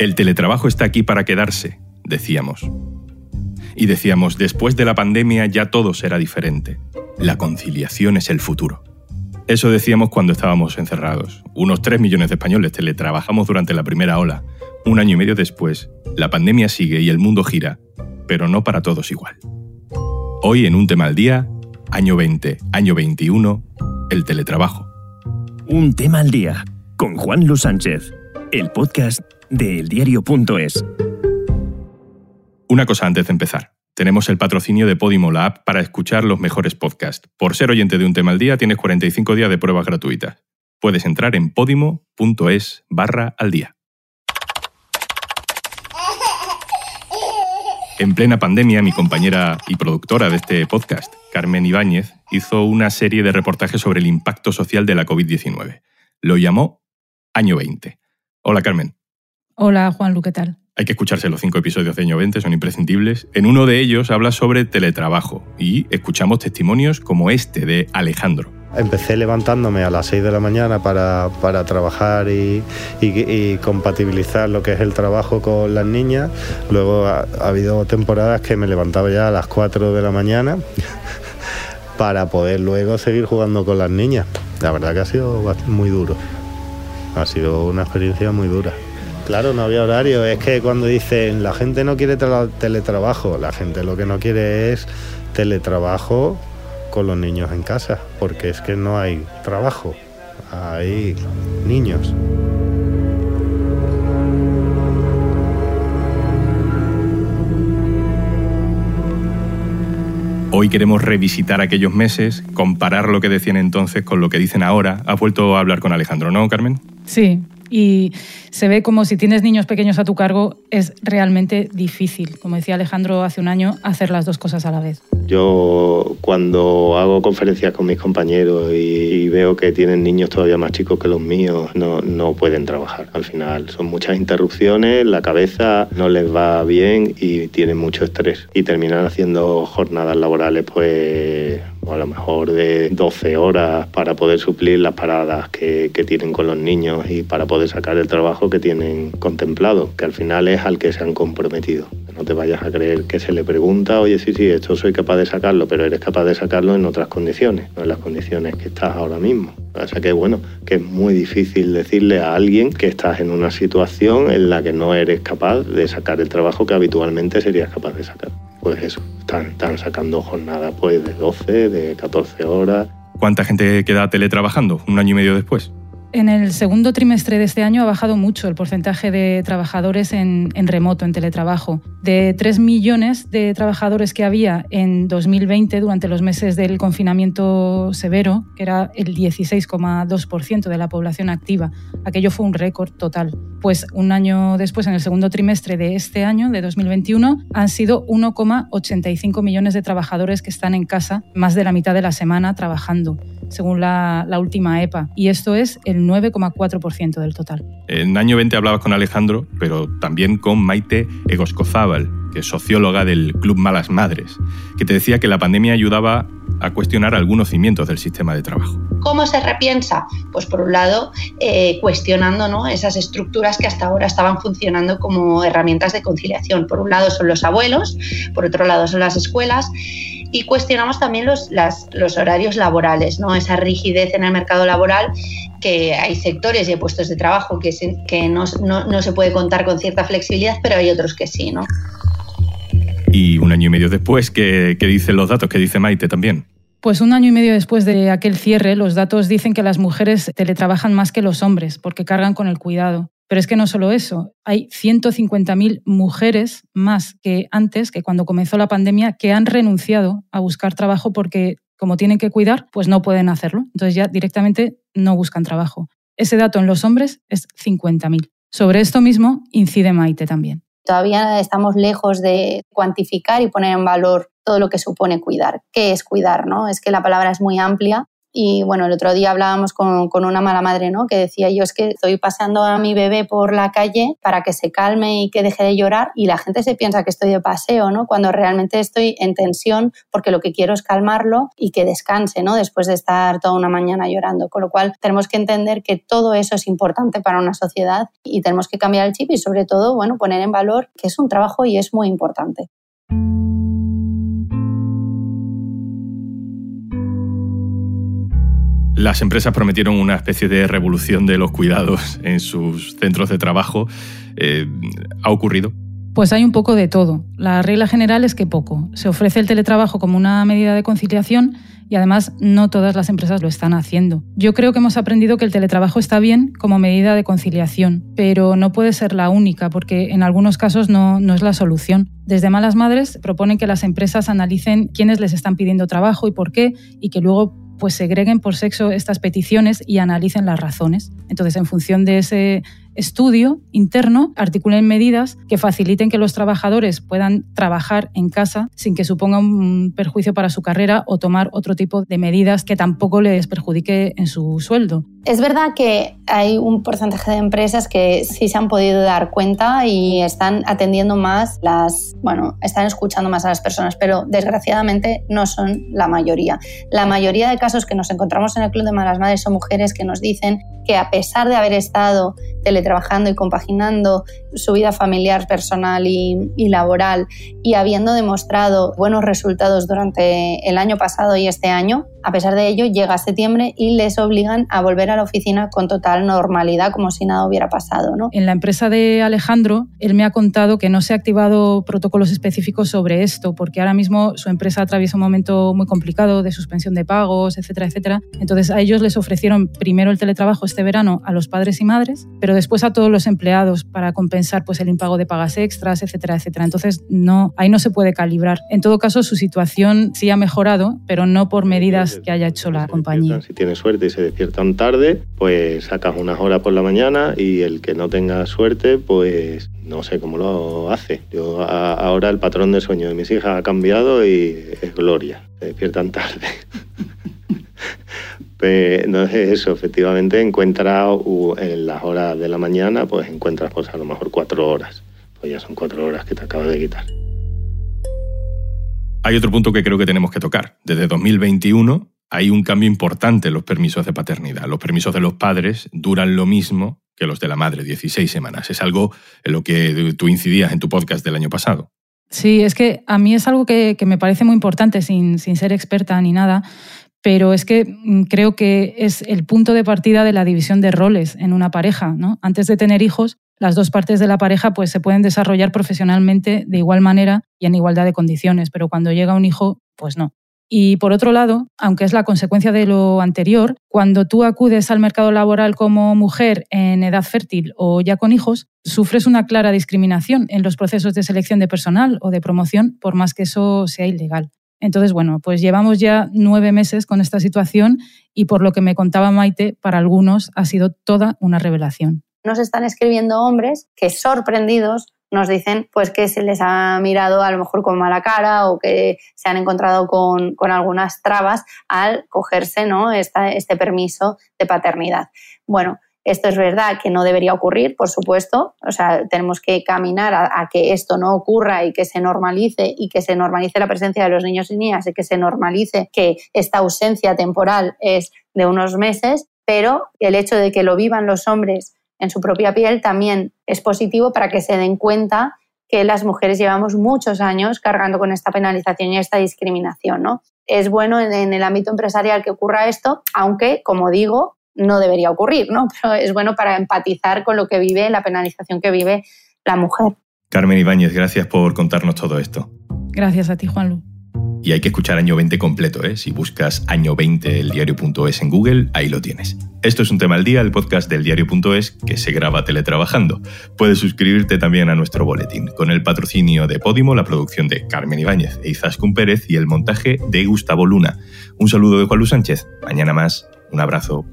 El teletrabajo está aquí para quedarse, decíamos. Y decíamos, después de la pandemia ya todo será diferente. La conciliación es el futuro. Eso decíamos cuando estábamos encerrados. Unos 3 millones de españoles teletrabajamos durante la primera ola. Un año y medio después, la pandemia sigue y el mundo gira, pero no para todos igual. Hoy en un tema al día, año 20, año 21, el teletrabajo. Un tema al día con Juan Luis Sánchez, el podcast de eldiario.es. Una cosa antes de empezar. Tenemos el patrocinio de Podimo, la app para escuchar los mejores podcasts. Por ser oyente de un tema al día, tienes 45 días de pruebas gratuitas. Puedes entrar en podimo.es barra al día. En plena pandemia, mi compañera y productora de este podcast, Carmen Ibáñez, hizo una serie de reportajes sobre el impacto social de la COVID-19. Lo llamó Año 20. Hola, Carmen. Hola, Juan Lu, ¿qué tal? Hay que escucharse los cinco episodios de Año 20, son imprescindibles. En uno de ellos habla sobre teletrabajo y escuchamos testimonios como este de Alejandro. Empecé levantándome a las 6 de la mañana para, trabajar y, compatibilizar lo que es el trabajo con las niñas. Luego ha, habido temporadas que me levantaba ya a las 4 de la mañana para poder luego seguir jugando con las niñas. La verdad que ha sido muy duro. Ha sido una experiencia muy dura. Claro, no había horario. Es que cuando dicen la gente no quiere teletrabajo, la gente lo que no quiere es teletrabajo con los niños en casa, porque es que no hay trabajo, hay niños. Hoy queremos revisitar aquellos meses, comparar lo que decían entonces con lo que dicen ahora. ¿Has vuelto a hablar con Alejandro, no, Carmen? Sí, y se ve como si tienes niños pequeños a tu cargo es realmente difícil, como decía Alejandro hace un año, hacer las dos cosas a la vez. Yo cuando hago conferencias con mis compañeros y, veo que tienen niños todavía más chicos que los míos, no, no pueden trabajar. Al final son muchas interrupciones, la cabeza no les va bien y tienen mucho estrés y terminan haciendo jornadas laborales pues a lo mejor de 12 horas para poder suplir las paradas que, tienen con los niños y para poder sacar el trabajo que tienen contemplado, que al final es al que se han comprometido. No te vayas a creer que se le pregunta, oye, sí, sí, esto soy capaz de sacarlo, pero eres capaz de sacarlo en otras condiciones, no en las condiciones que estás ahora mismo. O sea que bueno, que es muy difícil decirle a alguien que estás en una situación en la que no eres capaz de sacar el trabajo que habitualmente serías capaz de sacar. Pues están, están sacando jornadas pues de 12, de 14 horas. ¿Cuánta gente queda teletrabajando un año y medio después? En el segundo trimestre de este año ha bajado mucho el porcentaje de trabajadores en, remoto, en teletrabajo. De 3 millones de trabajadores que había en 2020 durante los meses del confinamiento severo, que era el 16,2% de la población activa, aquello fue un récord total. Pues un año después, en el segundo trimestre de este año, de 2021, han sido 1,85 millones de trabajadores que están en casa más de la mitad de la semana trabajando según la, última EPA, y esto es el 9,4% del total. En año 20 hablabas con Alejandro, pero también con Maite Egoscozábal, que es socióloga del Club Malas Madres, que te decía que la pandemia ayudaba a cuestionar algunos cimientos del sistema de trabajo. ¿Cómo se repiensa? Pues por un lado, eh, cuestionando ¿no? esas estructuras que hasta ahora estaban funcionando como herramientas de conciliación. Por un lado son los abuelos, por otro lado son las escuelas y cuestionamos también los, los horarios laborales, ¿no? esa rigidez en el mercado laboral que hay sectores y puestos de trabajo que, que no, no, se puede contar con cierta flexibilidad, pero hay otros que sí. ¿no? Y un año y medio después, ¿qué, ¿qué, dicen los datos? ¿Qué dice Maite también? Pues un año y medio después de aquel cierre, los datos dicen que las mujeres teletrabajan más que los hombres porque cargan con el cuidado. Pero es que no solo eso, hay 150.000 mujeres más que antes, que cuando comenzó la pandemia, que han renunciado a buscar trabajo porque como tienen que cuidar, pues no pueden hacerlo. Entonces ya directamente no buscan trabajo. Ese dato en los hombres es 50.000. Sobre esto mismo incide Maite también. Todavía estamos lejos de cuantificar y poner en valor todo lo que supone cuidar. ¿Qué es cuidar? No? Es que la palabra es muy amplia Y bueno, el otro día hablábamos con, con, una mala madre, ¿no? Que decía yo es que estoy paseando a mi bebé por la calle para que se calme y que deje de llorar y la gente se piensa que estoy de paseo, ¿no? Cuando realmente estoy en tensión porque lo que quiero es calmarlo y que descanse, ¿no? Después de estar toda una mañana llorando. Con lo cual tenemos que entender que todo eso es importante para una sociedad y tenemos que cambiar el chip y sobre todo, bueno, poner en valor que es un trabajo y es muy importante. Las empresas prometieron una especie de revolución de los cuidados en sus centros de trabajo. Eh, ¿Ha ocurrido? Pues hay un poco de todo. La regla general es que poco. Se ofrece el teletrabajo como una medida de conciliación y además no todas las empresas lo están haciendo. Yo creo que hemos aprendido que el teletrabajo está bien como medida de conciliación, pero no puede ser la única porque en algunos casos no, no es la solución. Desde Malas Madres proponen que las empresas analicen quiénes les están pidiendo trabajo y por qué y que luego pues segreguen por sexo estas peticiones y analicen las razones. Entonces, en función de ese estudio interno, articulen medidas que faciliten que los trabajadores puedan trabajar en casa sin que suponga un perjuicio para su carrera o tomar otro tipo de medidas que tampoco les perjudique en su sueldo. Es verdad que hay un porcentaje de empresas que sí se han podido dar cuenta y están atendiendo más las, bueno, están escuchando más a las personas, pero desgraciadamente no son la mayoría. La mayoría de casos que nos encontramos en el Club de Malas Madres son mujeres que nos dicen que a pesar de haber estado teletrabajando y compaginando su vida familiar, personal y, laboral y habiendo demostrado buenos resultados durante el año pasado y este año, a pesar de ello llega septiembre y les obligan a volver a la oficina con total normalidad como si nada hubiera pasado. ¿no? En la empresa de Alejandro, él me ha contado que no se ha activado protocolos específicos sobre esto porque ahora mismo su empresa atraviesa un momento muy complicado de suspensión de pagos, etcétera, etcétera. Entonces a ellos les ofrecieron primero el teletrabajo este verano a los padres y madres, pero después a todos los empleados para compensar pues, el impago de pagas extras, etcétera, etcétera. Entonces, no, ahí no se puede calibrar. En todo caso, su situación sí ha mejorado, pero no por medidas que haya hecho la compañía. Si tienes suerte y se despiertan tarde, pues sacas unas horas por la mañana y el que no tenga suerte, pues no sé cómo lo hace. Yo ahora el patrón de sueño de mis hijas ha cambiado y es gloria. Se despiertan tarde. Pues, no es eso, efectivamente encuentras en las horas de la mañana, pues encuentras pues a lo mejor cuatro horas. Pues ya son cuatro horas que te acabas de quitar. Hay otro punto que creo que tenemos que tocar. Desde 2021 hay un cambio importante en los permisos de paternidad. Los permisos de los padres duran lo mismo que los de la madre, 16 semanas. Es algo en lo que tú incidías en tu podcast del año pasado. Sí, es que a mí es algo que, me parece muy importante, sin, sin ser experta ni nada, pero es que mm, creo que es el punto de partida de la división de roles en una pareja. ¿no? Antes de tener hijos, las dos partes de la pareja pues, se pueden desarrollar profesionalmente de igual manera y en igualdad de condiciones, pero cuando llega un hijo, pues no. Y por otro lado, aunque es la consecuencia de lo anterior, cuando tú acudes al mercado laboral como mujer en edad fértil o ya con hijos, sufres una clara discriminación en los procesos de selección de personal o de promoción, por más que eso sea ilegal. Entonces, bueno, pues llevamos ya nueve meses con esta situación y por lo que me contaba Maite, para algunos ha sido toda una revelación. Nos están escribiendo hombres que sorprendidos nos dicen pues que se les ha mirado a lo mejor con mala cara o que se han encontrado con, con algunas trabas al cogerse ¿no? este permiso de paternidad. Bueno, esto es verdad que no debería ocurrir, por supuesto. O sea, tenemos que caminar a, que esto no ocurra y que se normalice y que se normalice la presencia de los niños y niñas y que se normalice que esta ausencia temporal es de unos meses, pero el hecho de que lo vivan los hombres en su propia piel también es positivo para que se den cuenta que las mujeres llevamos muchos años cargando con esta penalización y esta discriminación. ¿no? Es bueno en el ámbito empresarial que ocurra esto, aunque, como digo, no debería ocurrir, ¿no? Pero es bueno para empatizar con lo que vive, la penalización que vive la mujer. Carmen Ibáñez, gracias por contarnos todo esto. Gracias a ti, Juanlu. Y hay que escuchar año 20 completo, ¿eh? Si buscas año 20 el diario.es en Google, ahí lo tienes. Esto es un tema al día, el podcast del diario.es que se graba teletrabajando. Puedes suscribirte también a nuestro boletín, con el patrocinio de Podimo, la producción de Carmen Ibáñez e Izaskun Pérez y el montaje de Gustavo Luna. Un saludo de Juan Luis Sánchez. Mañana más. Un abrazo.